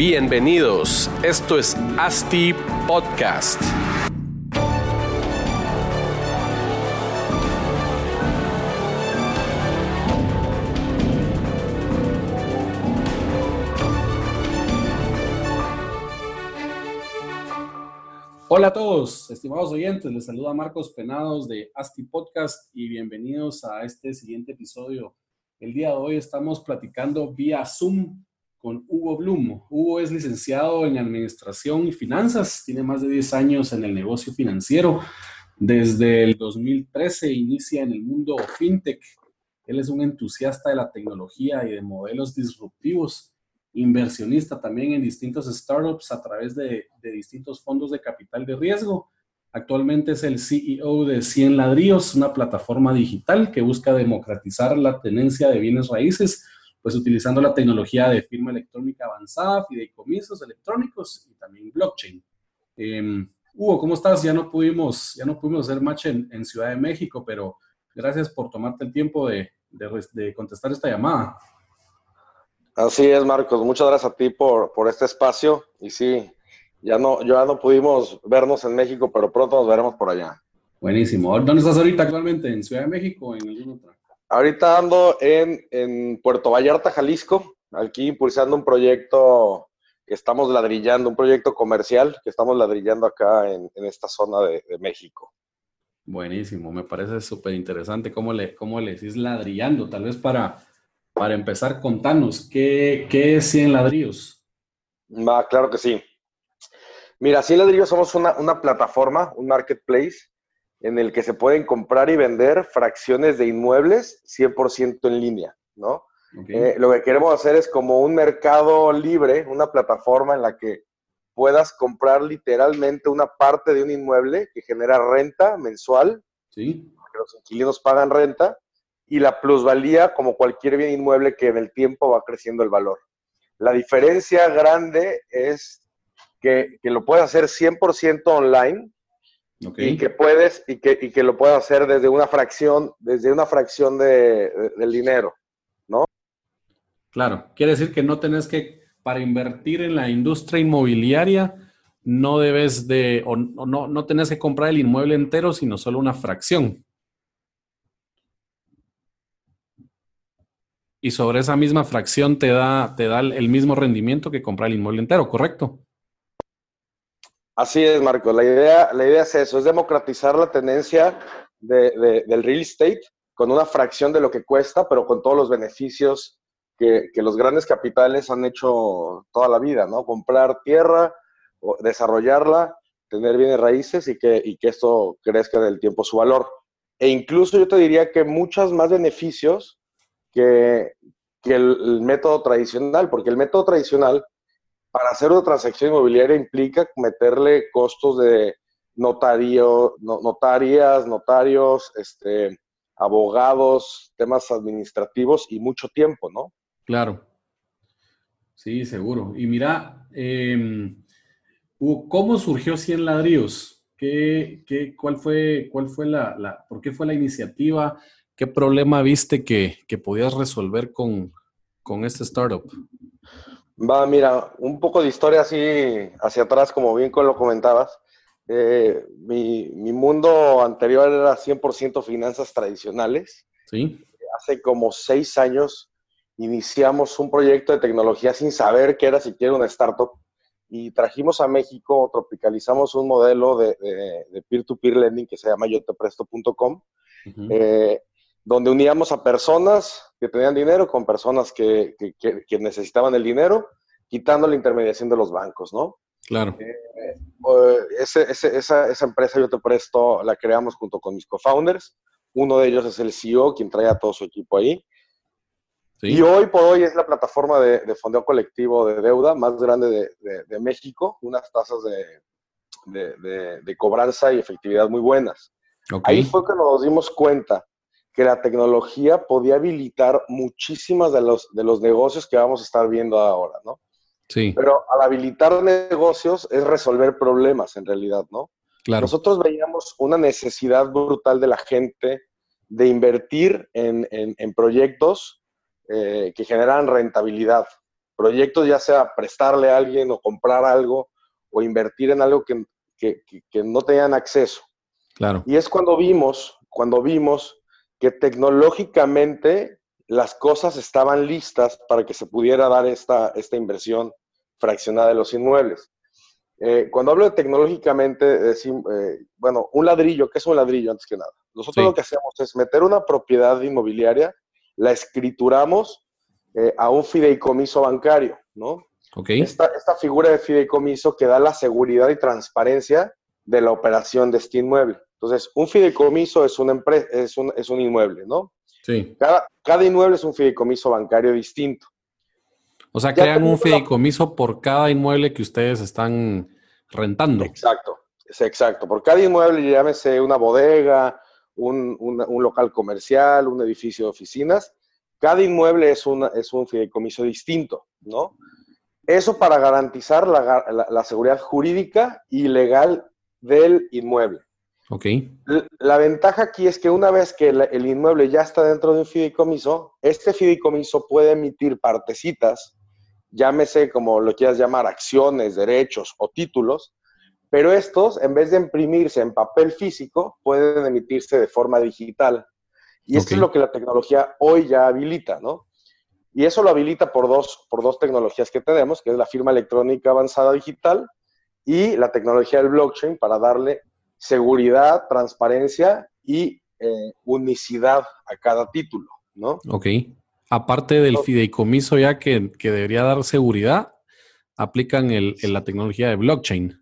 Bienvenidos, esto es ASTI Podcast. Hola a todos, estimados oyentes, les saluda Marcos Penados de ASTI Podcast y bienvenidos a este siguiente episodio. El día de hoy estamos platicando vía Zoom con Hugo Blum. Hugo es licenciado en Administración y Finanzas, tiene más de 10 años en el negocio financiero. Desde el 2013 inicia en el mundo fintech. Él es un entusiasta de la tecnología y de modelos disruptivos, inversionista también en distintos startups a través de, distintos fondos de capital de riesgo. Actualmente es el CEO de 100 Ladrillos, una plataforma digital que busca democratizar la tenencia de bienes raíces pues utilizando la tecnología de firma electrónica avanzada, fideicomisos electrónicos y también blockchain. Em, Hugo, ¿cómo estás? Ya no pudimos, ya no pudimos hacer match en, Ciudad de México, pero gracias por tomarte el tiempo de, de, contestar esta llamada. Así es, Marcos. Muchas gracias a ti por, por este espacio. Y sí, ya no, ya no pudimos vernos en México, pero pronto nos veremos por allá. Buenísimo. ¿Dónde estás ahorita actualmente? ¿En Ciudad de México o en algún otro? Ahorita ando en, Puerto Vallarta, Jalisco, aquí impulsando un proyecto que estamos ladrillando, un proyecto comercial que estamos ladrillando acá en, esta zona de, México. Buenísimo, me parece súper interesante cómo le, cómo le decís ladrillando. Tal vez para, para empezar, contanos, ¿qué, qué es 100 ladrillos? Va, claro que sí. Mira, 100 ladrillos somos una, una plataforma, un marketplace en el que se pueden comprar y vender fracciones de inmuebles 100% en línea, ¿no? Eh, lo que queremos hacer es como un mercado libre, una plataforma en la que puedas comprar literalmente una parte de un inmueble que genera renta mensual, ¿Sí? que los inquilinos pagan renta, y la plusvalía como cualquier bien inmueble que en el tiempo va creciendo el valor. La diferencia grande es que, que lo puedes hacer 100% online, y que puedes, y que, y que lo puedes hacer desde una fracción, desde una fracción de, del dinero, ¿no? Claro, quiere decir que no tenés que, para invertir en la industria inmobiliaria, no debes de, o, no, no tenés que comprar el inmueble entero, sino solo una fracción. Y sobre esa misma fracción te da, te da el mismo rendimiento que comprar el inmueble entero, ¿correcto? Así es, Marco. La idea, la idea es eso, es democratizar la tenencia del real estate con una fracción de lo que cuesta, pero con todos los beneficios que, los grandes capitales han hecho toda la vida, ¿no? Comprar tierra, desarrollarla, tener bienes raíces y que, esto crezca en el tiempo su valor. E incluso yo te diría que muchos más beneficios que el método tradicional, porque el método tradicional para hacer una transacción inmobiliaria implica meterle costos de notario, notarias, notarios, este, abogados, temas administrativos y mucho tiempo, ¿no? Claro. Sí, seguro. Y mira, em, ¿cómo surgió 100 ladrillos? ¿Qué, qué, cuál fue, cuál fue la, por qué fue la iniciativa? ¿Qué problema viste que, que podías resolver con, con este startup? Va, mira, un poco de historia así hacia atrás, como bien lo comentabas. Eh, mi, mundo anterior era 100% finanzas tradicionales. Sí. Hace como seis años iniciamos un proyecto de tecnología sin saber qué era siquiera una startup y trajimos a México, tropicalizamos un modelo de, peer-to-peer lending que se llama yotepresto.com, eh, donde uníamos a personas que tenían dinero con personas que, que, necesitaban el dinero, quitando la intermediación de los bancos, ¿no? Claro. Eh, esa, esa, empresa yo te presto, la creamos junto con mis co-founders. Uno de ellos es el CEO, quien trae a todo su equipo ahí. Y hoy por hoy es la plataforma de, de fondeo colectivo de deuda más grande de, de, México, unas tasas de, cobranza y efectividad muy buenas. Ahí fue que nos dimos cuenta que la tecnología podía habilitar muchísimas de los, de los negocios que vamos a estar viendo ahora, ¿no? Sí. Pero al habilitar negocios es resolver problemas en realidad, ¿no? Claro. Nosotros veíamos una necesidad brutal de la gente de invertir en, en, proyectos eh, que generan rentabilidad, proyectos ya sea prestarle a alguien o comprar algo o invertir en algo que, que, no tenían acceso. Claro. Y es cuando vimos, cuando vimos que tecnológicamente las cosas estaban listas para que se pudiera dar esta, esta inversión fraccionada de los inmuebles. Eh, cuando hablo de tecnológicamente, decimos, eh, bueno, un ladrillo, ¿qué es un ladrillo antes que nada? Nosotros lo que hacemos es meter una propiedad inmobiliaria, la escrituramos eh, a un fideicomiso bancario, ¿no? Okay. Esta, esta, figura de fideicomiso que da la seguridad y transparencia de la operación de este inmueble. Entonces, un fideicomiso es una empresa, es un, es un inmueble, ¿no? Sí. Cada, cada inmueble es un fideicomiso bancario distinto. O sea, crean un fideicomiso por cada inmueble que ustedes están rentando. Exacto, es exacto. Por cada inmueble, llámese una bodega, un, un, local comercial, un edificio de oficinas, cada inmueble es, una, es un fideicomiso distinto, ¿no? Eso para garantizar la, la, seguridad jurídica y legal del inmueble. Ok. La, ventaja aquí es que una vez que el inmueble ya está dentro de un fideicomiso, este fideicomiso puede emitir partecitas llámese como lo quieras llamar, acciones, derechos o títulos, pero estos, en vez de imprimirse en papel físico, pueden emitirse de forma digital. Y esto es lo que la tecnología hoy ya habilita, ¿no? Y eso lo habilita por dos, por dos tecnologías que tenemos, que es la firma electrónica avanzada digital y la tecnología del blockchain para darle seguridad, transparencia y eh, unicidad a cada título, ¿no? Ok aparte del fideicomiso ya que, debería dar seguridad, aplican el, la tecnología de blockchain.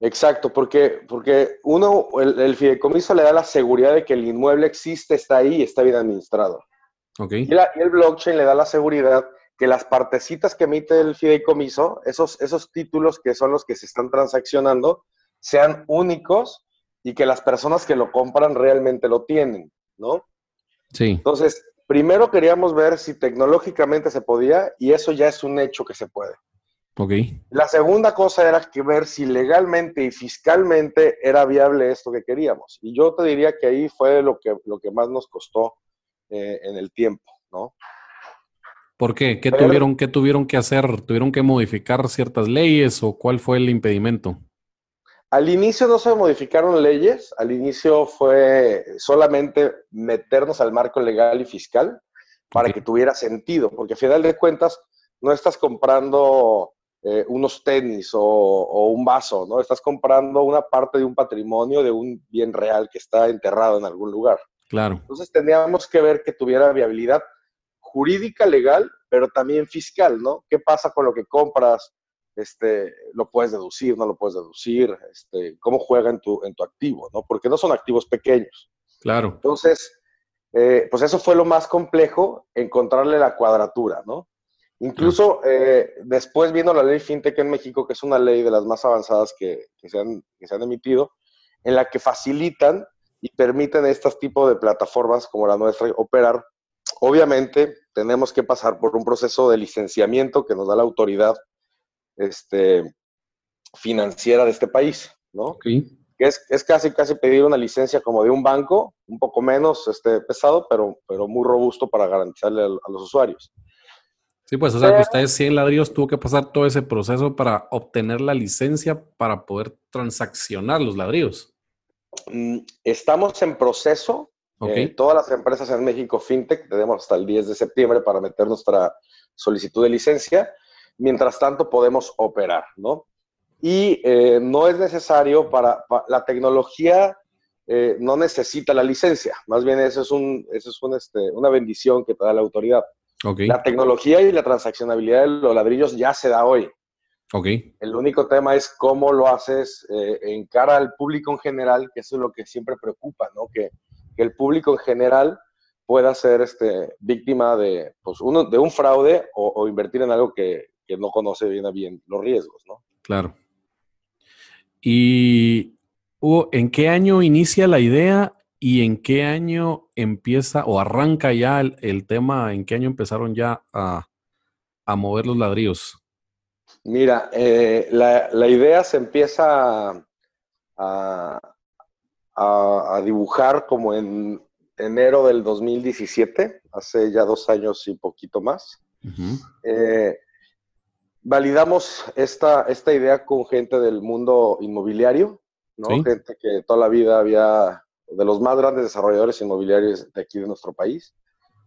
Exacto, porque, porque uno, el, fideicomiso le da la seguridad de que el inmueble existe, está ahí, está bien administrado. Okay. Y, el blockchain le da la seguridad que las partecitas que emite el fideicomiso, esos, esos títulos que son los que se están transaccionando, sean únicos y que las personas que lo compran realmente lo tienen, ¿no? Sí. Entonces, Primero queríamos ver si tecnológicamente se podía y eso ya es un hecho que se puede. Ok. La segunda cosa era que ver si legalmente y fiscalmente era viable esto que queríamos. Y yo te diría que ahí fue lo que, lo que más nos costó eh, en el tiempo, ¿no? ¿Por qué? ¿Qué, tuvieron, ¿Qué tuvieron que hacer? ¿Tuvieron que modificar ciertas leyes o cuál fue el impedimento? Al inicio no se modificaron leyes, al inicio fue solamente meternos al marco legal y fiscal para que tuviera sentido, porque a final de cuentas no estás comprando eh, unos tenis o, un vaso, ¿no? Estás comprando una parte de un patrimonio, de un bien real que está enterrado en algún lugar. Claro. Entonces teníamos que ver que tuviera viabilidad jurídica, legal, pero también fiscal, ¿no? ¿Qué pasa con lo que compras? Este, lo puedes deducir, no lo puedes deducir, este, cómo juega en tu, en tu activo, ¿no? Porque no son activos pequeños. Claro. Entonces, eh, pues eso fue lo más complejo, encontrarle la cuadratura, ¿no? Incluso eh, después viendo la ley FinTech en México, que es una ley de las más avanzadas que, se, han, que se han emitido, en la que facilitan y permiten estos tipos de plataformas como la nuestra operar, obviamente tenemos que pasar por un proceso de licenciamiento que nos da la autoridad este, financiera de este país, ¿no? Que es, es, casi, casi pedir una licencia como de un banco, un poco menos este, pesado, pero, pero muy robusto para garantizarle a, los usuarios. Sí, pues, o sea, que ustedes 100 ladrillos tuvo que pasar todo ese proceso para obtener la licencia para poder transaccionar los ladrillos. Mm, estamos en proceso. Okay. Eh, todas las empresas en México FinTech tenemos hasta el 10 de septiembre para meter nuestra solicitud de licencia mientras tanto podemos operar, ¿no? Y eh, no es necesario para, la tecnología, eh, no necesita la licencia, más bien eso es, un, eso es un, este, una bendición que te da la autoridad. Okay. La tecnología y la transaccionabilidad de los ladrillos ya se da hoy. Okay. El único tema es cómo lo haces eh, en cara al público en general, que eso es lo que siempre preocupa, ¿no? Que, que el público en general pueda ser este, víctima de, pues, uno, de un fraude o invertir en algo que, que no conoce bien a bien los riesgos, ¿no? Claro. ¿Y en qué año inicia la idea y en qué año empieza o arranca ya el, tema? ¿En qué año empezaron ya a, mover los ladrillos? Mira, eh, la, idea se empieza a, dibujar como en enero del 2017, hace ya dos años y poquito más validamos esta, esta idea con gente del mundo inmobiliario, ¿no? Gente que toda la vida había, de los más grandes desarrolladores inmobiliarios de aquí de nuestro país,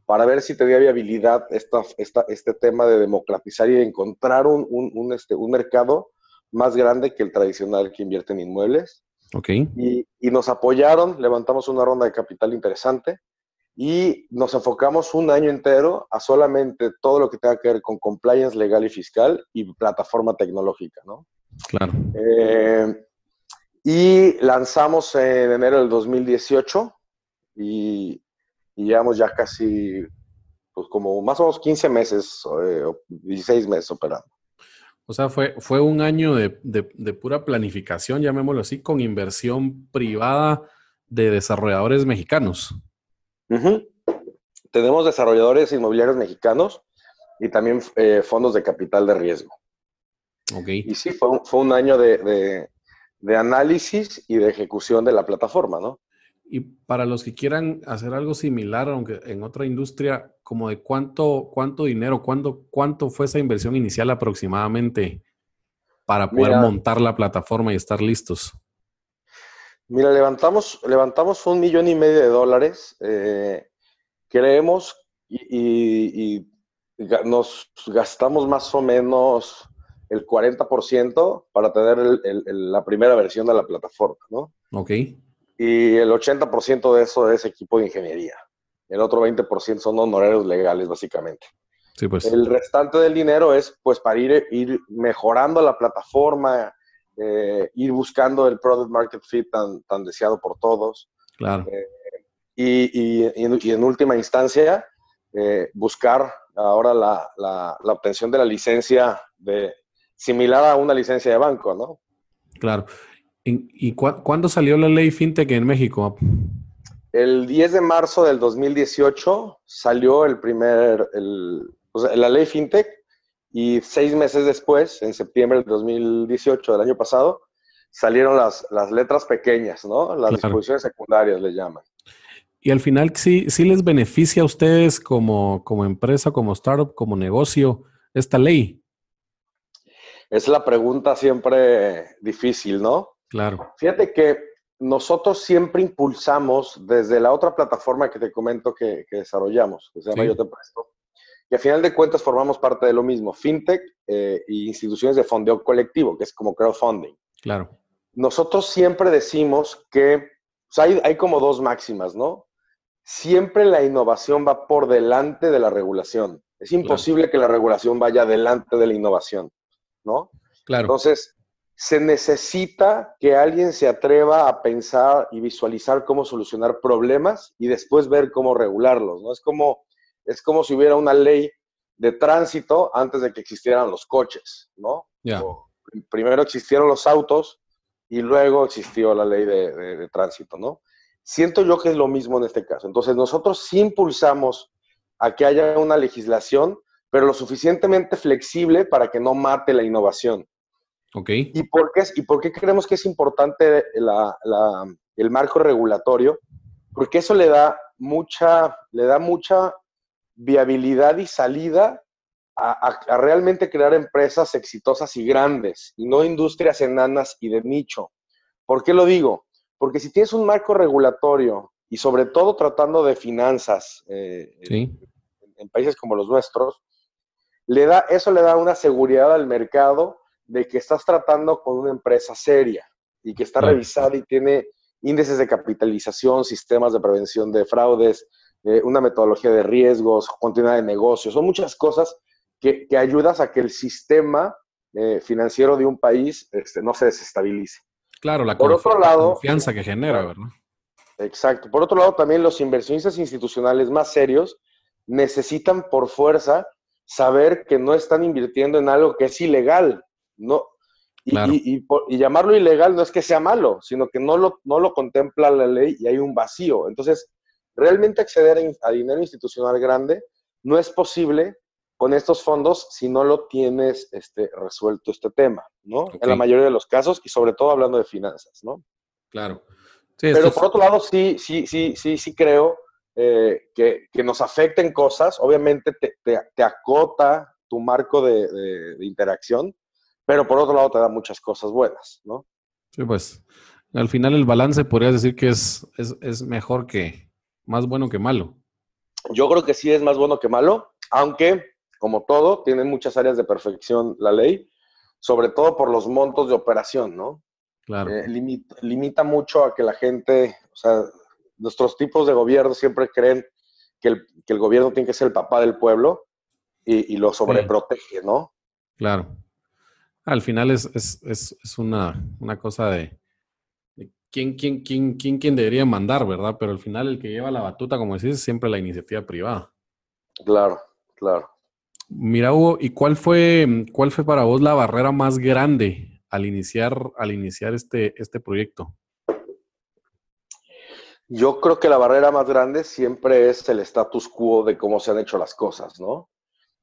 para ver si tenía viabilidad esta, esta, este tema de democratizar y de encontrar un, un, este, un mercado más grande que el tradicional que invierte en inmuebles. Ok. Y, y, nos apoyaron, levantamos una ronda de capital interesante y nos enfocamos un año entero a solamente todo lo que tenga que ver con compliance legal y fiscal y plataforma tecnológica, ¿no? Claro. Eh, y lanzamos en enero del 2018 y, y llevamos ya casi, pues como más o menos 15 meses, eh, 16 meses operando. O sea, fue, fue un año de, de, de, pura planificación, llamémoslo así, con inversión privada de desarrolladores mexicanos. Uh -huh. Tenemos desarrolladores inmobiliarios mexicanos y también eh, fondos de capital de riesgo. Okay. Y sí, fue un, fue un año de, de, de, análisis y de ejecución de la plataforma, ¿no? Y para los que quieran hacer algo similar, aunque en otra industria, como de cuánto, cuánto dinero, cuánto, cuánto fue esa inversión inicial aproximadamente para poder Mira, montar la plataforma y estar listos. Mira, levantamos, levantamos un millón y medio de dólares. Eh, creemos y, y, y, nos gastamos más o menos el 40% para tener el, el, la primera versión de la plataforma, ¿no? Ok. Y el 80% de eso es equipo de ingeniería. El otro 20% son honorarios legales, básicamente. Sí, pues. El restante del dinero es pues para ir, ir mejorando la plataforma, eh, ir buscando el product market fit tan, tan deseado por todos. Claro. Eh, y, y, y, en, y, en, última instancia, eh, buscar ahora la, la, la, obtención de la licencia de, similar a una licencia de banco, ¿no? Claro. ¿Y, cu cuándo salió la ley FinTech en México? El 10 de marzo del 2018 salió el primer, el, o sea, la ley FinTech y seis meses después, en septiembre del 2018 del año pasado, salieron las, las letras pequeñas, ¿no? Las claro. disposiciones secundarias le llaman. Y al final sí, sí les beneficia a ustedes como, como empresa, como startup, como negocio, esta ley. Es la pregunta siempre difícil, ¿no? Claro. Fíjate que nosotros siempre impulsamos desde la otra plataforma que te comento que, que desarrollamos, que se llama sí. Yo Te Presto, y a final de cuentas formamos parte de lo mismo, fintech eh, y instituciones de fondeo colectivo, que es como crowdfunding. Claro. Nosotros siempre decimos que o sea, hay, hay como dos máximas, ¿no? Siempre la innovación va por delante de la regulación. Es imposible claro. que la regulación vaya delante de la innovación, ¿no? Claro. Entonces, se necesita que alguien se atreva a pensar y visualizar cómo solucionar problemas y después ver cómo regularlos, ¿no? Es como, es como si hubiera una ley de tránsito antes de que existieran los coches, ¿no? Yeah. primero existieron los autos y luego existió la ley de, de, de, tránsito, ¿no? Siento yo que es lo mismo en este caso. Entonces, nosotros sí impulsamos a que haya una legislación, pero lo suficientemente flexible para que no mate la innovación. Ok. ¿Y por qué, y por qué creemos que es importante la, la, el marco regulatorio? Porque eso le da mucha, le da mucha viabilidad y salida a, a, a, realmente crear empresas exitosas y grandes, y no industrias enanas y de nicho. ¿Por qué lo digo? Porque si tienes un marco regulatorio, y sobre todo tratando de finanzas eh, sí. en, en, países como los nuestros, le da, eso le da una seguridad al mercado de que estás tratando con una empresa seria y que está revisada y tiene índices de capitalización, sistemas de prevención de fraudes, eh, una metodología de riesgos, continuidad de negocios. Son muchas cosas que, que ayudas a que el sistema eh, financiero de un país este, no se desestabilice. Claro, la, Por otro lado, confianza que genera, ¿verdad? Exacto. Por otro lado, también los inversionistas institucionales más serios necesitan por fuerza saber que no están invirtiendo en algo que es ilegal. No, y, claro. y, y, y, llamarlo ilegal no es que sea malo, sino que no lo, no lo contempla la ley y hay un vacío. Entonces, realmente acceder a, dinero institucional grande no es posible con estos fondos si no lo tienes este, resuelto este tema, ¿no? Okay. En la mayoría de los casos y sobre todo hablando de finanzas, ¿no? Claro. Sí, Pero por es... otro lado, sí, sí, sí, sí, sí creo eh, que, que, nos afecten cosas, obviamente te, te, te acota tu marco de, interacción, pero por otro lado te da muchas cosas buenas, ¿no? Sí, pues al final el balance podrías decir que es, es, mejor que, más bueno que malo. Yo creo que sí es más bueno que malo, aunque, como todo, tiene muchas áreas de perfección la ley, sobre todo por los montos de operación, ¿no? Claro. Eh, limita, mucho a que la gente, o sea, nuestros tipos de gobierno siempre creen que el, que el gobierno tiene que ser el papá del pueblo y, lo sobreprotege, ¿no? Claro. Al final es, es, es, es una, una, cosa de, quién, quién, quién, quién, quién debería mandar, ¿verdad? Pero al final el que lleva la batuta, como decís, es siempre la iniciativa privada. Claro, claro. Mira, Hugo, ¿y cuál fue, cuál fue para vos la barrera más grande al iniciar, al iniciar este, este proyecto? Yo creo que la barrera más grande siempre es el status quo de cómo se han hecho las cosas, ¿no?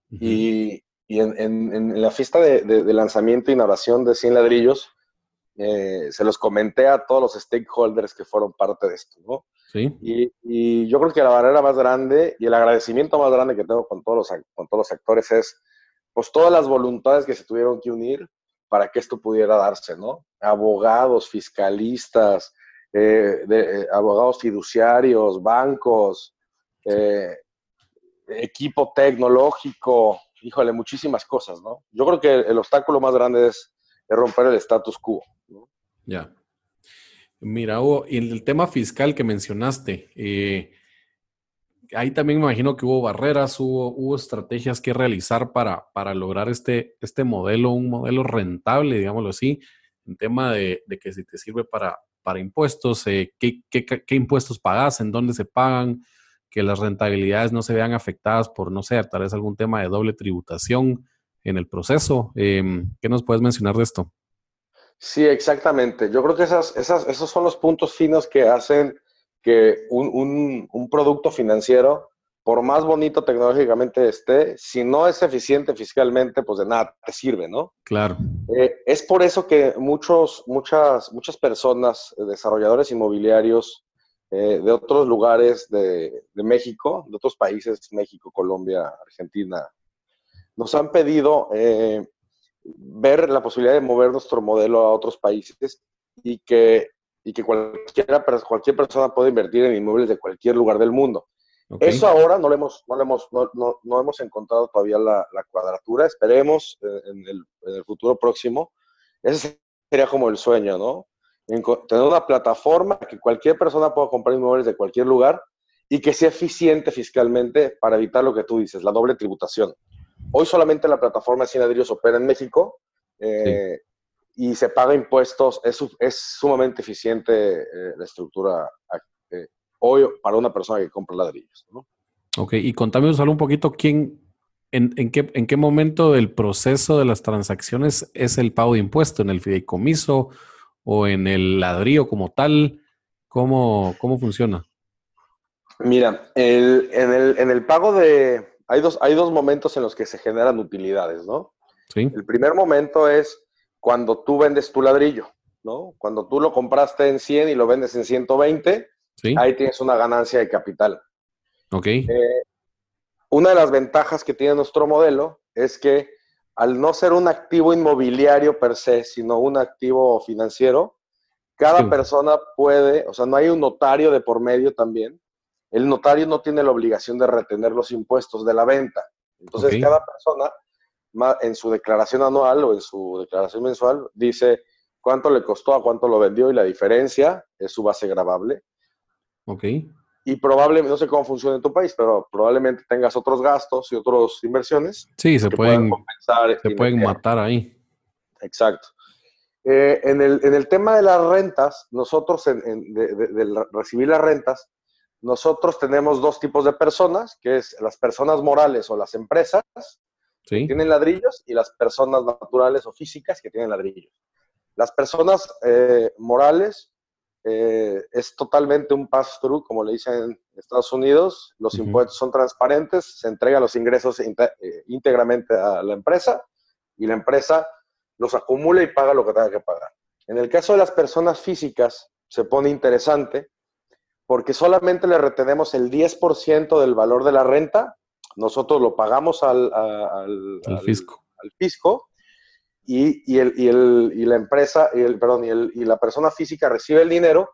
Y, en, la fiesta de, lanzamiento e inauguración de 100 ladrillos, eh, se los comenté a todos los stakeholders que fueron parte de esto, ¿no? Sí. Y, yo creo que la barrera más grande y el agradecimiento más grande que tengo con todos los, con todos los actores es, pues, todas las voluntades que se tuvieron que unir para que esto pudiera darse, ¿no? Abogados, fiscalistas, eh, de, eh, abogados fiduciarios, bancos, eh, equipo tecnológico, híjole, muchísimas cosas, ¿no? Yo creo que el obstáculo más grande es, romper el status quo. ¿no? Ya. Mira, Hugo, y el tema fiscal que mencionaste, ahí también me imagino que hubo barreras, hubo, hubo estrategias que realizar para, para lograr este, este modelo, un modelo rentable, digámoslo así, en tema de, que si te sirve para, para impuestos, eh, qué, impuestos pagas, en dónde se pagan, que las rentabilidades no se vean afectadas por, no sé, tal vez algún tema de doble tributación en el proceso. Em, ¿Qué nos puedes mencionar de esto? Sí, exactamente. Yo creo que esas, esas, esos son los puntos finos que hacen que un, un producto financiero por más bonito tecnológicamente esté, si no es eficiente fiscalmente, pues de nada te sirve, ¿no? Claro. Eh, es por eso que muchos, muchas, muchas personas, eh, desarrolladores inmobiliarios eh, de otros lugares de, México, de otros países, México, Colombia, Argentina, nos han pedido ver la posibilidad de mover nuestro modelo a otros países y que, y que cualquiera, cualquier persona puede invertir en inmuebles de cualquier lugar del mundo. Eso ahora no, lo hemos, no, hemos, no, no, hemos encontrado todavía la, la cuadratura. Esperemos eh, en el, en el, futuro próximo. Ese sería como el sueño, ¿no? tener una plataforma que cualquier persona pueda comprar inmuebles de cualquier lugar y que sea eficiente fiscalmente para evitar lo que tú dices, la doble tributación. Hoy solamente la plataforma de Cinadrillos opera en México eh, y se paga impuestos. Es, es sumamente eficiente eh, la estructura hoy para una persona que compra ladrillos. ¿no? Ok, y contame solo un poquito quién, en, en, qué, en qué momento del proceso de las transacciones es el pago de impuesto, en el fideicomiso o en el ladrillo como tal, ¿cómo, cómo funciona? Mira, el, en, el, en el pago de... Hay dos, hay dos momentos en los que se generan utilidades, ¿no? Sí. El primer momento es cuando tú vendes tu ladrillo, ¿no? Cuando tú lo compraste en 100 y lo vendes en 120, Ahí tienes una ganancia de capital. Ok. Eh, una de las ventajas que tiene nuestro modelo es que al no ser un activo inmobiliario per se, sino un activo financiero, cada persona puede, o sea, no hay un notario de por medio también. El notario no tiene la obligación de retener los impuestos de la venta. Entonces, cada persona en su declaración anual o en su declaración mensual dice cuánto le costó, a cuánto lo vendió y la diferencia es su base grabable. Ok. Y probablemente, no sé cómo funciona en tu país, pero probablemente tengas otros gastos y otras inversiones. Sí, se pueden, compensar se pueden matar ahí. Exacto. Eh, en, el, tema de las rentas, nosotros, en, de, recibir las rentas, nosotros tenemos dos tipos de personas, que es las personas morales o las empresas que tienen ladrillos y las personas naturales o físicas que tienen ladrillos. Las personas eh, morales eh, es totalmente un pass-through, como le dicen en Estados Unidos. Los impuestos son transparentes, se entregan los ingresos eh, íntegramente a la empresa y la empresa los acumula y paga lo que tenga que pagar. En el caso de las personas físicas, se pone interesante porque solamente le retenemos el 10% del valor de la renta nosotros lo pagamos al, al, fisco. Al, fisco y, y, el, y, el, y, la empresa, y el, perdón, y, el, y la persona física recibe el dinero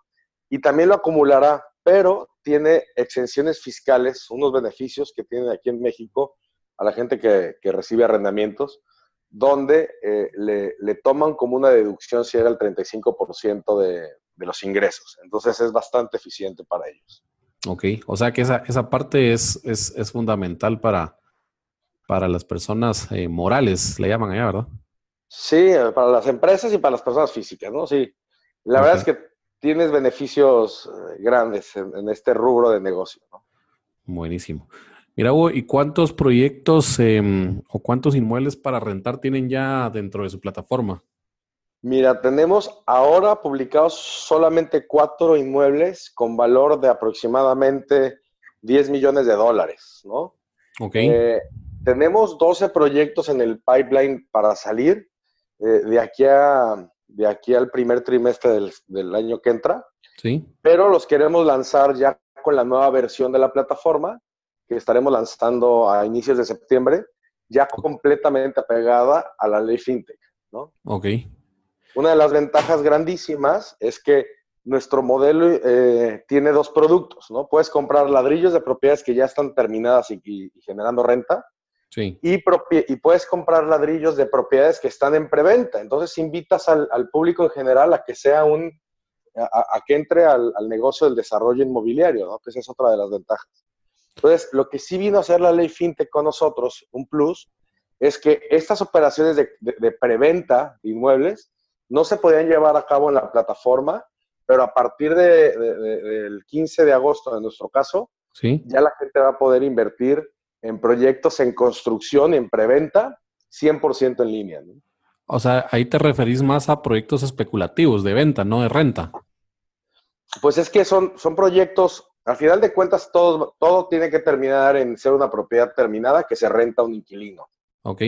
y también lo acumulará, pero tiene exenciones fiscales, unos beneficios que tiene aquí en México a la gente que, que recibe arrendamientos, donde eh, le, le, toman como una deducción si era el 35% de, de los ingresos. Entonces es bastante eficiente para ellos. Ok, o sea que esa, esa parte es, es, es fundamental para, para las personas eh, morales, le llaman allá, ¿verdad? Sí, para las empresas y para las personas físicas, ¿no? Sí. La verdad es que tienes beneficios eh, grandes en, este rubro de negocio, ¿no? Buenísimo. Mira, Hugo, ¿y cuántos proyectos em, o cuántos inmuebles para rentar tienen ya dentro de su plataforma? Mira, tenemos ahora publicados solamente cuatro inmuebles con valor de aproximadamente 10 millones de dólares, ¿no? Ok. Eh, tenemos 12 proyectos en el pipeline para salir eh, de, aquí a, de aquí al primer trimestre del, del, año que entra. Sí. Pero los queremos lanzar ya con la nueva versión de la plataforma que estaremos lanzando a inicios de septiembre, ya completamente apegada a la ley FinTech, ¿no? Ok. Una de las ventajas grandísimas es que nuestro modelo eh, tiene dos productos, ¿no? Puedes comprar ladrillos de propiedades que ya están terminadas y, y, y generando renta. Sí. Y, y, puedes comprar ladrillos de propiedades que están en preventa. Entonces invitas al, al público en general a que sea un, a, a que entre al, al, negocio del desarrollo inmobiliario, ¿no? Que esa es otra de las ventajas. Entonces, lo que sí vino a hacer la ley FinTech con nosotros, un plus, es que estas operaciones de, de, de preventa de inmuebles no se podían llevar a cabo en la plataforma, pero a partir de, de, de, del 15 de agosto, en nuestro caso, ¿Sí? ya la gente va a poder invertir en proyectos en construcción, en preventa, 100% en línea. ¿no? O sea, ahí te referís más a proyectos especulativos de venta, no de renta. Pues es que son, son proyectos, al final de cuentas, todo, todo tiene que terminar en ser una propiedad terminada que se renta a un inquilino. Ok.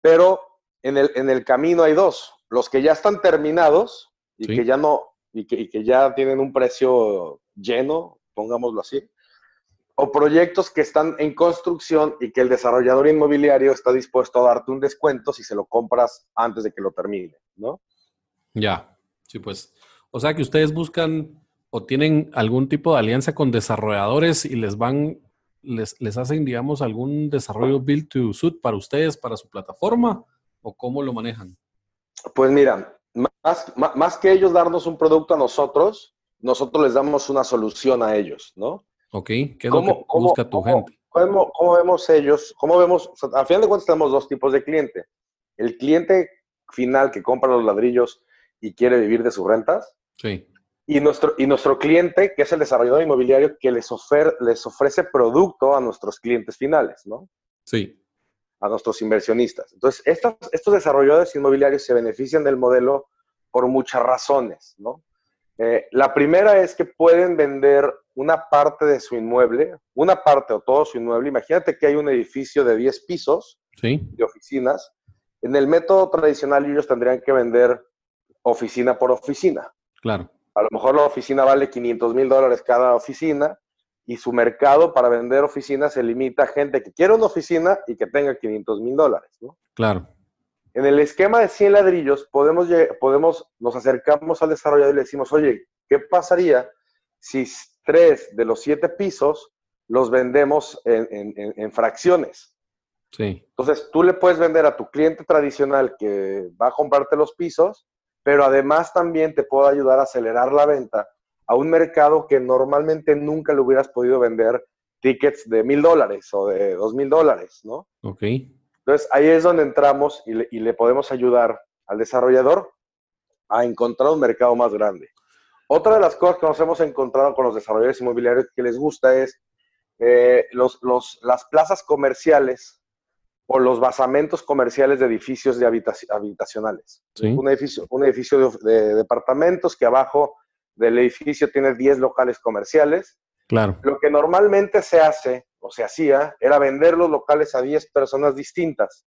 Pero en el, en el camino hay dos los que ya están terminados y sí. que ya no, y que, y que, ya tienen un precio lleno, pongámoslo así, o proyectos que están en construcción y que el desarrollador inmobiliario está dispuesto a darte un descuento si se lo compras antes de que lo termine, ¿no? Ya, sí, pues. O sea que ustedes buscan o tienen algún tipo de alianza con desarrolladores y les van, les, les hacen, digamos, algún desarrollo build to suit para ustedes, para su plataforma, o cómo lo manejan? Pues mira, más, más, más, que ellos darnos un producto a nosotros, nosotros les damos una solución a ellos, ¿no? Ok, ¿qué es lo que cómo, busca tu cómo, gente? ¿cómo, ¿Cómo, vemos ellos? ¿Cómo vemos? O sea, final de cuentas tenemos dos tipos de cliente. El cliente final que compra los ladrillos y quiere vivir de sus rentas. Sí. Y nuestro, y nuestro cliente, que es el desarrollador inmobiliario, que les, ofer, les ofrece producto a nuestros clientes finales, ¿no? Sí a nuestros inversionistas. Entonces, estos, estos desarrolladores inmobiliarios se benefician del modelo por muchas razones, ¿no? Eh, la primera es que pueden vender una parte de su inmueble, una parte o todo su inmueble. Imagínate que hay un edificio de 10 pisos sí. de oficinas. En el método tradicional ellos tendrían que vender oficina por oficina. Claro. A lo mejor la oficina vale 500 mil dólares cada oficina y su mercado para vender oficinas se limita a gente que quiere una oficina y que tenga 500 mil dólares, ¿no? Claro. En el esquema de 100 ladrillos, podemos, podemos, nos acercamos al desarrollador y le decimos, oye, ¿qué pasaría si tres de los siete pisos los vendemos en, en, en fracciones? Sí. Entonces, tú le puedes vender a tu cliente tradicional que va a comprarte los pisos, pero además también te puedo ayudar a acelerar la venta a un mercado que normalmente nunca le hubieras podido vender tickets de mil dólares o de dos mil dólares, ¿no? Ok. Entonces ahí es donde entramos y le, y le, podemos ayudar al desarrollador a encontrar un mercado más grande. Otra de las cosas que nos hemos encontrado con los desarrolladores inmobiliarios que les gusta es eh, los, los, las plazas comerciales o los basamentos comerciales de edificios de habitac habitacionales. Sí. Un edificio, un edificio de, de departamentos que abajo del edificio tiene 10 locales comerciales. Claro. Lo que normalmente se hace o se hacía era vender los locales a 10 personas distintas.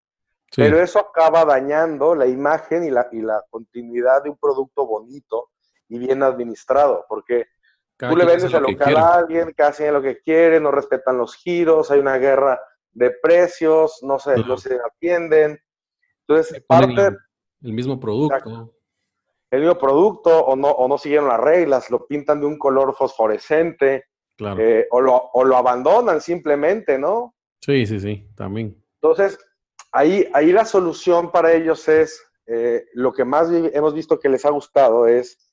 Sí. Pero eso acaba dañando la imagen y la, y la continuidad de un producto bonito y bien administrado, porque Tú le vendes el local a alguien que hacen lo que quiere, no respetan los giros, hay una guerra de precios, no se, no se atienden. Entonces, parte... El, mismo producto. El mismo producto, o no, o no siguieron las reglas, lo pintan de un color fosforescente, eh, o, lo, o lo abandonan simplemente, ¿no? Sí, sí, sí, también. Entonces, ahí, ahí la solución para ellos es, eh, lo que más hemos visto que les ha gustado es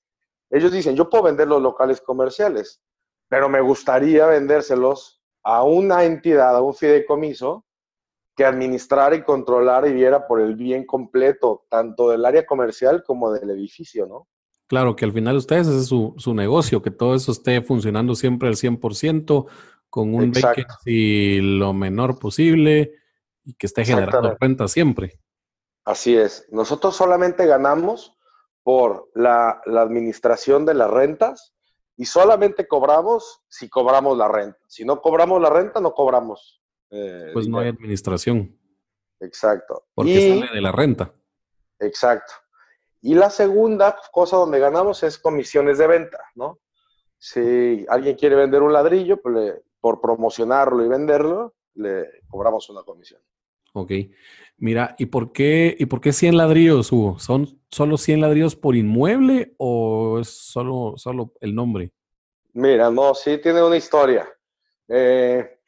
ellos dicen, yo puedo vender los locales comerciales, pero me gustaría vendérselos a una entidad, a un fideicomiso, que administrara y controlara y viera por el bien completo, tanto del área comercial como del edificio, ¿no? Claro, que al final ustedes es su, su negocio, que todo eso esté funcionando siempre al 100%, con un vacancy lo menor posible y que esté generando renta siempre. Así es. Nosotros solamente ganamos por la, administración de las rentas y solamente cobramos si cobramos la renta. Si no cobramos la renta, no cobramos. Eh, pues no hay administración. Exacto. Porque sale de la renta. Exacto. Y la segunda cosa donde ganamos es comisiones de venta, ¿no? Si alguien quiere vender un ladrillo, pues por promocionarlo y venderlo, le cobramos una comisión. Ok. Mira, ¿y por qué, y por qué 100 ladrillos, Hugo? ¿Son solo 100 ladrillos por inmueble o es solo, solo el nombre? Mira, no, sí tiene una historia. Eh,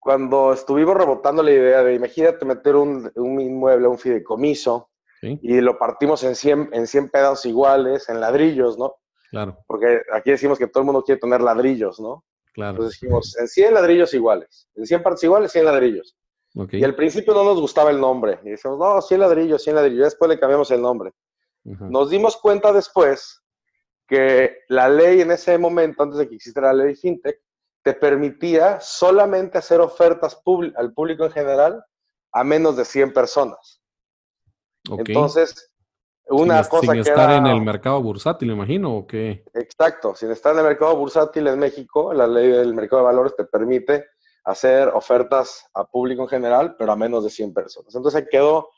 cuando estuvimos rebotando la idea de, imagínate meter un, un inmueble, un fideicomiso, y lo partimos en 100, en 100 pedazos iguales, en ladrillos, ¿no? Claro. Porque aquí decimos que todo el mundo quiere tener ladrillos, ¿no? Claro. Entonces dijimos, en 100 ladrillos iguales, en 100 partes iguales, 100 ladrillos. Y al principio no nos gustaba el nombre. Y decíamos, no, 100 ladrillos, 100 ladrillos. Después le cambiamos el nombre. Nos dimos cuenta después que la ley en ese momento, antes de que existiera la ley FinTech, te permitía solamente hacer ofertas al público en general a menos de 100 personas. Entonces, una cosa sin estar en el mercado bursátil, me imagino, ¿o qué? Exacto, sin estar en el mercado bursátil en México, la ley del mercado de valores te permite hacer ofertas a público en general, pero a menos de 100 personas. Entonces quedó,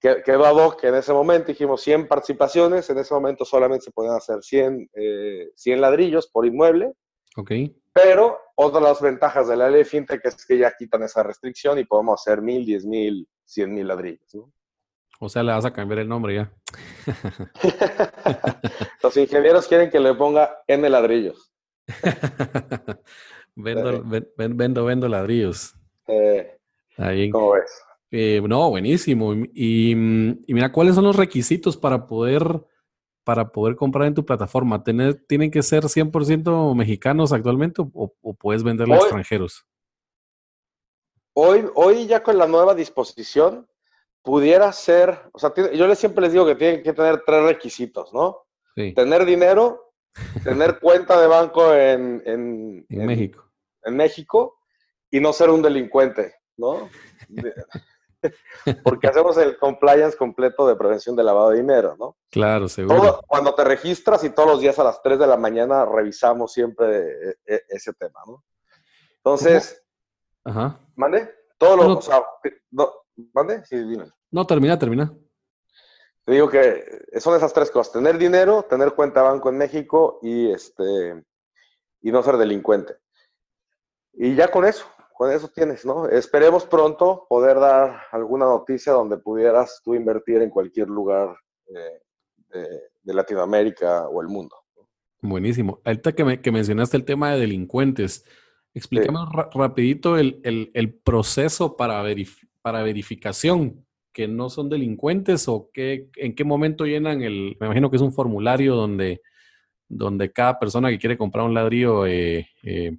quedó a dos que en ese momento dijimos 100 participaciones, en ese momento solamente se podían hacer 100, 100 eh, ladrillos por inmueble. Ok. Pero otra de las ventajas de la ley FinTech es que ya quitan esa restricción y podemos hacer mil, diez mil, cien mil ladrillos. O sea, le vas a cambiar el nombre ya. Los ingenieros quieren que le ponga N ladrillos. Vendo, vendo, vendo ladrillos. Eh, Ahí. ¿Cómo ves? Eh, no, buenísimo. Y, mira, ¿cuáles son los requisitos para poder, para poder comprar en tu plataforma? ¿Tienen que ser 100% mexicanos actualmente o, puedes venderle a extranjeros? Hoy, hoy ya con la nueva disposición, pudiera ser, o sea, yo les siempre les digo que tienen que tener tres requisitos, ¿no? Tener dinero, tener cuenta de banco en, en, México. En México y no ser un delincuente, ¿no? Porque hacemos el compliance completo de prevención de lavado de dinero, ¿no? Claro, seguro. cuando te registras y todos los días a las 3 de la mañana revisamos siempre e, e, ese tema, ¿no? Entonces, Ajá. ¿mande? Todos los... ¿Mande? Sí, dime. No, termina, termina. Te digo que son esas tres cosas: tener dinero, tener cuenta de banco en México y este y no ser delincuente. Y ya con eso, con eso tienes, ¿no? Esperemos pronto poder dar alguna noticia donde pudieras tú invertir en cualquier lugar eh, de, Latinoamérica o el mundo. Buenísimo. Ahorita que, que mencionaste el tema de delincuentes, explícame rapidito el, proceso para, para verificación que no son delincuentes o qué, en qué momento llenan el, me imagino que es un formulario donde, donde cada persona que quiere comprar un ladrillo eh, eh,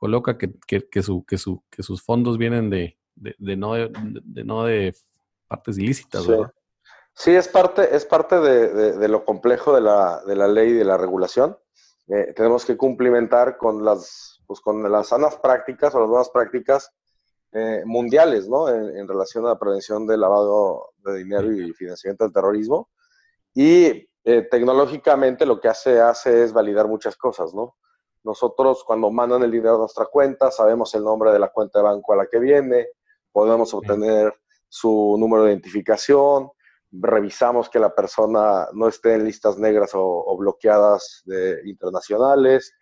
coloca que, que, su, que, su, que sus fondos vienen de, de, no, de, no de partes ilícitas, sí. Sí, es parte, es parte de, lo complejo de la, de la ley y de la regulación. Eh, tenemos que cumplimentar con las, pues, con las sanas prácticas o las nuevas prácticas eh, mundiales, ¿no? En, relación a la prevención del lavado de dinero y financiamiento del terrorismo. Y eh, tecnológicamente lo que hace, hace es validar muchas cosas, ¿no? Nosotros cuando mandan el dinero a nuestra cuenta, sabemos el nombre de la cuenta de banco a la que viene, podemos obtener su número de identificación, revisamos que la persona no esté en listas negras o, bloqueadas de, internacionales,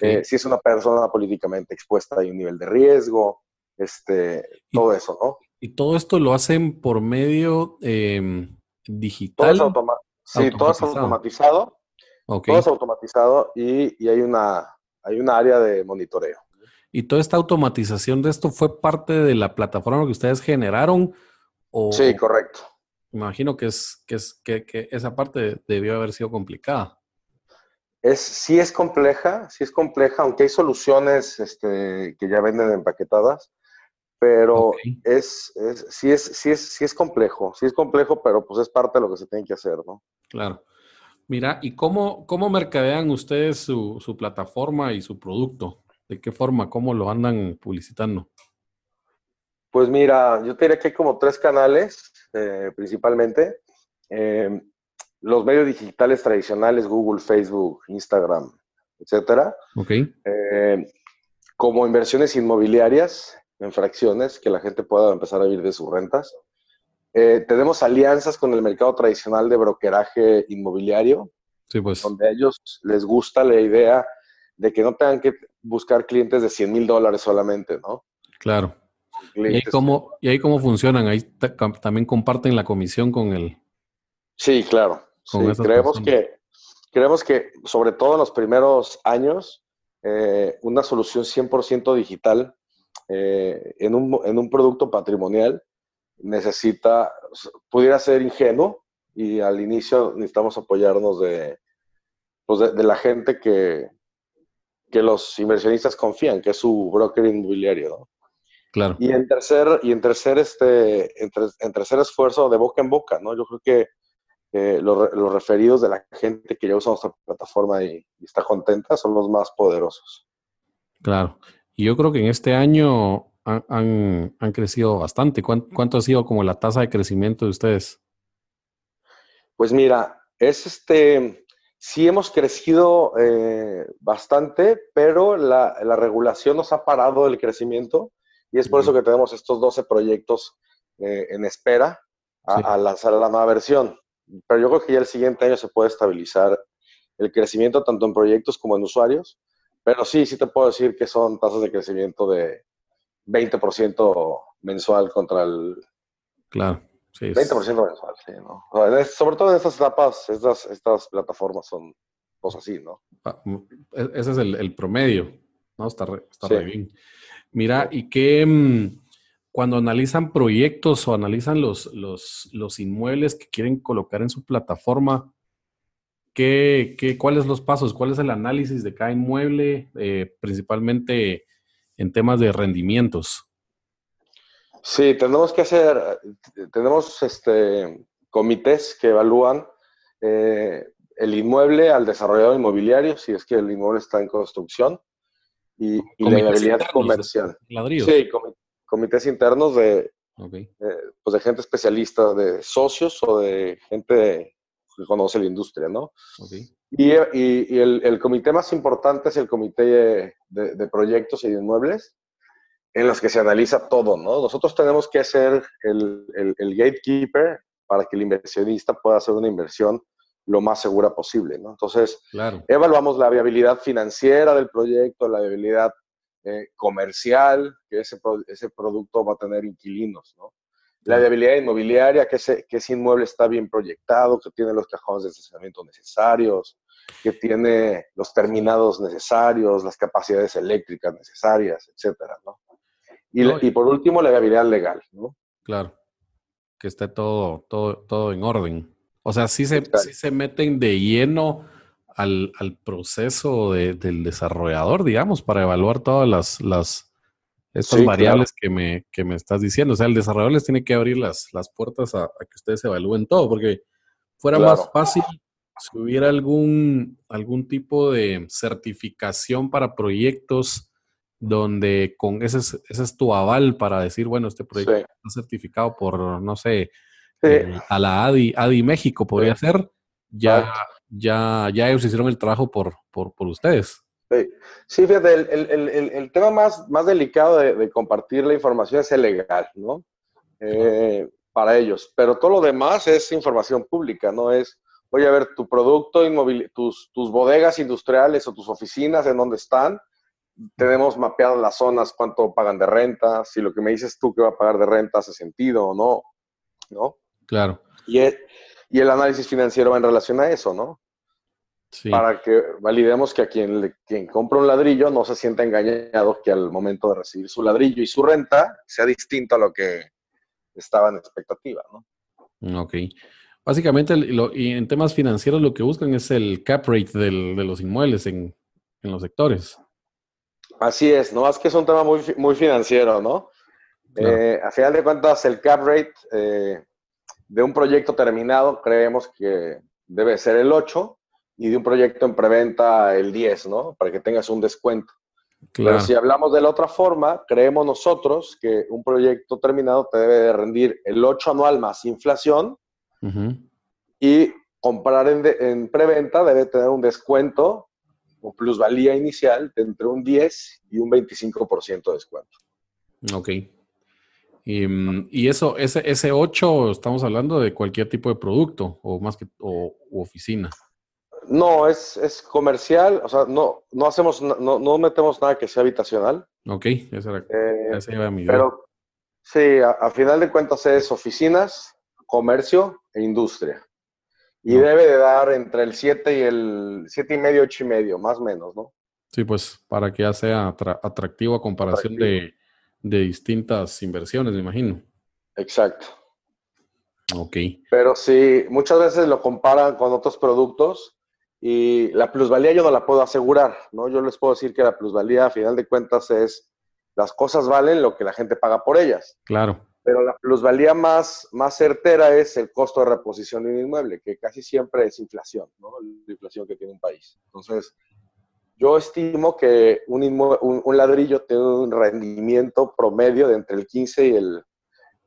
Eh, si es una persona políticamente expuesta hay un nivel de riesgo, este, todo eso, ¿no? Y todo esto lo hacen por medio em, digital. Todo es sí, todo es automatizado. Todo es automatizado y, y, hay, una, hay una área de monitoreo. ¿Y toda esta automatización de esto fue parte de la plataforma que ustedes generaron? O, sí, correcto. Imagino que, es, que, es, que, que esa parte debió haber sido complicada. Es, sí es compleja, sí es compleja, aunque hay soluciones este, que ya venden empaquetadas, pero es, es, sí, es, sí, es, sí es complejo, sí es complejo, pero pues es parte de lo que se tiene que hacer, ¿no? Claro. Mira, ¿y cómo, cómo mercadean ustedes su, su plataforma y su producto? ¿De qué forma? ¿Cómo lo andan publicitando? Pues mira, yo te diría que hay como tres canales eh, principalmente. Eh, los medios digitales tradicionales, Google, Facebook, Instagram, etcétera. Ok. Eh, como inversiones inmobiliarias en fracciones, que la gente pueda empezar a vivir de sus rentas. Tenemos alianzas con el mercado tradicional de brokeraje inmobiliario, sí, pues. donde a ellos les gusta la idea de que no tengan que buscar clientes de 100 mil dólares solamente, ¿no? Claro. ¿Y ahí, cómo, ¿Y ahí cómo funcionan? Ahí también comparten la comisión con el... Sí, claro. creemos, que, creemos que, sobre todo en los primeros años, eh, una solución 100% digital eh, en, un, en un producto patrimonial necesita, pudiera ser ingenuo y al inicio necesitamos apoyarnos de, pues de la gente que, que los inversionistas confían, que es su broker inmobiliario, ¿no? Claro. Y en tercer, y en tercer, este, en, tercer esfuerzo de boca en boca, ¿no? Yo creo que los, referidos de la gente que ya usa nuestra plataforma y, está contenta son los más poderosos. Claro. Y yo creo que en este año han, han, crecido bastante. ¿Cuánto, ¿Cuánto, ha sido como la tasa de crecimiento de ustedes? Pues mira, es este, sí hemos crecido eh, bastante, pero la, regulación nos ha parado el crecimiento y es por eso que tenemos estos 12 proyectos eh, en espera a, lanzar la nueva versión. Pero yo creo que ya el siguiente año se puede estabilizar el crecimiento tanto en proyectos como en usuarios. Pero sí, sí te puedo decir que son tasas de crecimiento de 20% mensual contra el... Claro. 20% mensual, sí, ¿no? sobre todo en estas etapas, estas, estas plataformas son cosas así, ¿no? Ah, mm, e, ese es el, promedio, ¿no? Está, está bien. Mira, ¿y qué, mm, cuando analizan proyectos o analizan los, los, los inmuebles que quieren colocar en su plataforma, ¿qué, qué, cuáles son los pasos? ¿Cuál es el análisis de cada inmueble, eh, principalmente en temas de rendimientos? Sí, tenemos que hacer, tenemos este, comités que evalúan eh, el inmueble al desarrollador inmobiliario, si es que el inmueble está en construcción, y, la viabilidad comercial. Sí, comités internos de, pues de gente especialista, de socios o de gente que conoce la industria, ¿no? Y, el, comité más importante es el comité de proyectos y de inmuebles, en los que se analiza todo, ¿no? Nosotros tenemos que ser el, el, gatekeeper para que el inversionista pueda hacer una inversión lo más segura posible, ¿no? Entonces, evaluamos la viabilidad financiera del proyecto, la viabilidad eh, comercial, que ese, ese producto va a tener inquilinos, ¿no? La viabilidad inmobiliaria, que ese, que ese inmueble está bien proyectado, que tiene los cajones de estacionamiento necesarios, que tiene los terminados necesarios, las capacidades eléctricas necesarias, etcétera, ¿no? Y, por último, la viabilidad legal, ¿no? Claro, que esté todo, todo, todo en orden. O sea, sí se, se meten de lleno al, proceso del desarrollador, digamos, para evaluar todas las, las estas variables que, me, que me estás diciendo. O sea, el desarrollador les tiene que abrir las, las puertas a, que ustedes evalúen todo, porque fuera más fácil si hubiera algún, algún tipo de certificación para proyectos donde con ese es, ese es tu aval para decir, bueno, este proyecto está certificado por, no sé, a la ADI, ADI México podría ser, ya, ya, ya ellos hicieron el trabajo por, por, por ustedes. Sí, fíjate, el, el, el, el, tema más, más delicado de, de, compartir la información es el legal, ¿no? Eh, para ellos, pero todo lo demás es información pública, ¿no? Es, oye, a ver, tu producto tus, tus bodegas industriales o tus oficinas, ¿en dónde están? Tenemos mapeadas las zonas, cuánto pagan de renta, si lo que me dices tú que va a pagar de renta hace sentido o no, ¿no? Claro. Y, el, y el análisis financiero va en relación a eso, ¿no? Sí. Para que validemos que a quien, le, quien compra un ladrillo no se sienta engañado que al momento de recibir su ladrillo y su renta sea distinto a lo que estaba en expectativa, ¿no? Ok. Básicamente, lo, y en temas financieros lo que buscan es el cap rate del, de los inmuebles en, en, los sectores. Así es, no más que es un tema muy, muy financiero, ¿no? Claro. Eh, a final de cuentas, el cap rate eh, de un proyecto terminado creemos que debe ser el 8 y de un proyecto en preventa el 10, ¿no? Para que tengas un descuento. Claro. Pero si hablamos de la otra forma, creemos nosotros que un proyecto terminado te debe de rendir el 8 anual más inflación uh -huh. y comprar en, de, en, preventa debe tener un descuento o plusvalía inicial de entre un 10 y un 25% de descuento. Ok. Y, y, eso, ese, ese 8, estamos hablando de cualquier tipo de producto o más que o, u oficina. No, es, es, comercial, o sea, no, no hacemos, no, no metemos nada que sea habitacional. Ok, esa era, eh, esa era mi idea. Pero sí, a, a, final de cuentas es oficinas, comercio e industria. Y no. debe de dar entre el 7 y el 7 y medio, 8 y medio, más o menos, ¿no? Sí, pues para que ya sea atractivo a comparación atractivo. De, de distintas inversiones, me imagino. Exacto. Ok. Pero sí, muchas veces lo comparan con otros productos y la plusvalía yo no la puedo asegurar, ¿no? Yo les puedo decir que la plusvalía, a final de cuentas, es las cosas valen lo que la gente paga por ellas. Claro. Pero la plusvalía más, más certera es el costo de reposición de un inmueble, que casi siempre es inflación, ¿no? La inflación que tiene un país. Entonces, yo estimo que un, un, un ladrillo tiene un rendimiento promedio de entre el 15 y el,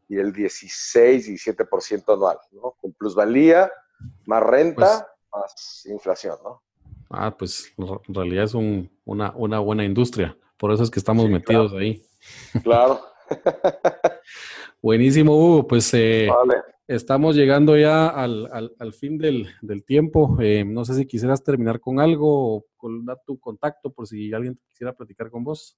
y el 16, 17% anual, ¿no? Con plusvalía, más renta. Más inflación, ¿no? Ah, pues en realidad es un, una, una, buena industria. Por eso es que estamos sí, metidos claro. ahí. Claro. Buenísimo, Hugo. Pues eh, vale. estamos llegando ya al, al, al fin del, del tiempo. Eh, no sé si quisieras terminar con algo o con dar tu contacto por si alguien quisiera platicar con vos.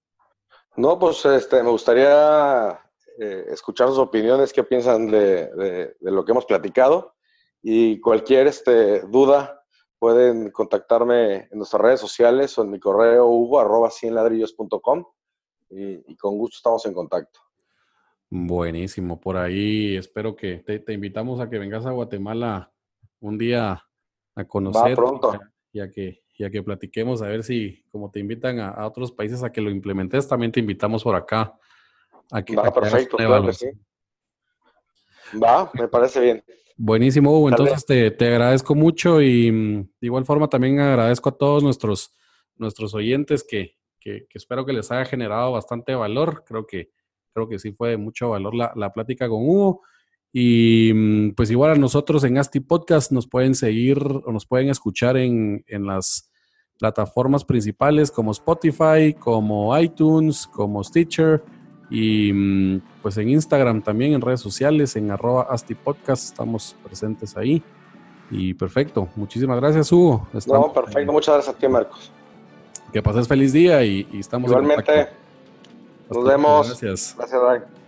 No, pues este, me gustaría eh, escuchar sus opiniones, qué piensan de, de, de lo que hemos platicado y cualquier este, duda pueden contactarme en nuestras redes sociales o en mi correo hugo arroba cienladrillos.com y, y, con gusto estamos en contacto. Buenísimo, por ahí espero que te, te, invitamos a que vengas a Guatemala un día a conocer. Pronto. Y a, que, y a que platiquemos, a ver si como te invitan a, a, otros países a que lo implementes, también te invitamos por acá. A que, Va, perfecto, claro que sí. Va, me parece bien. Buenísimo, Hugo. Entonces te, te, agradezco mucho y mm, de igual forma también agradezco a todos nuestros, nuestros oyentes que, que, que, espero que les haya generado bastante valor. Creo que, creo que sí fue de mucho valor la, la plática con Hugo. Y mm, pues igual a nosotros en Asti Podcast nos pueden seguir o nos pueden escuchar en, en las plataformas principales como Spotify, como iTunes, como Stitcher y mm, pues en Instagram también, en redes sociales, en arroba astipodcast, estamos presentes ahí. Y perfecto, muchísimas gracias Hugo. Estamos, no, perfecto, muchas gracias a ti Marcos. Que pases feliz día y, y estamos Igualmente, nos vemos. Gracias. Gracias.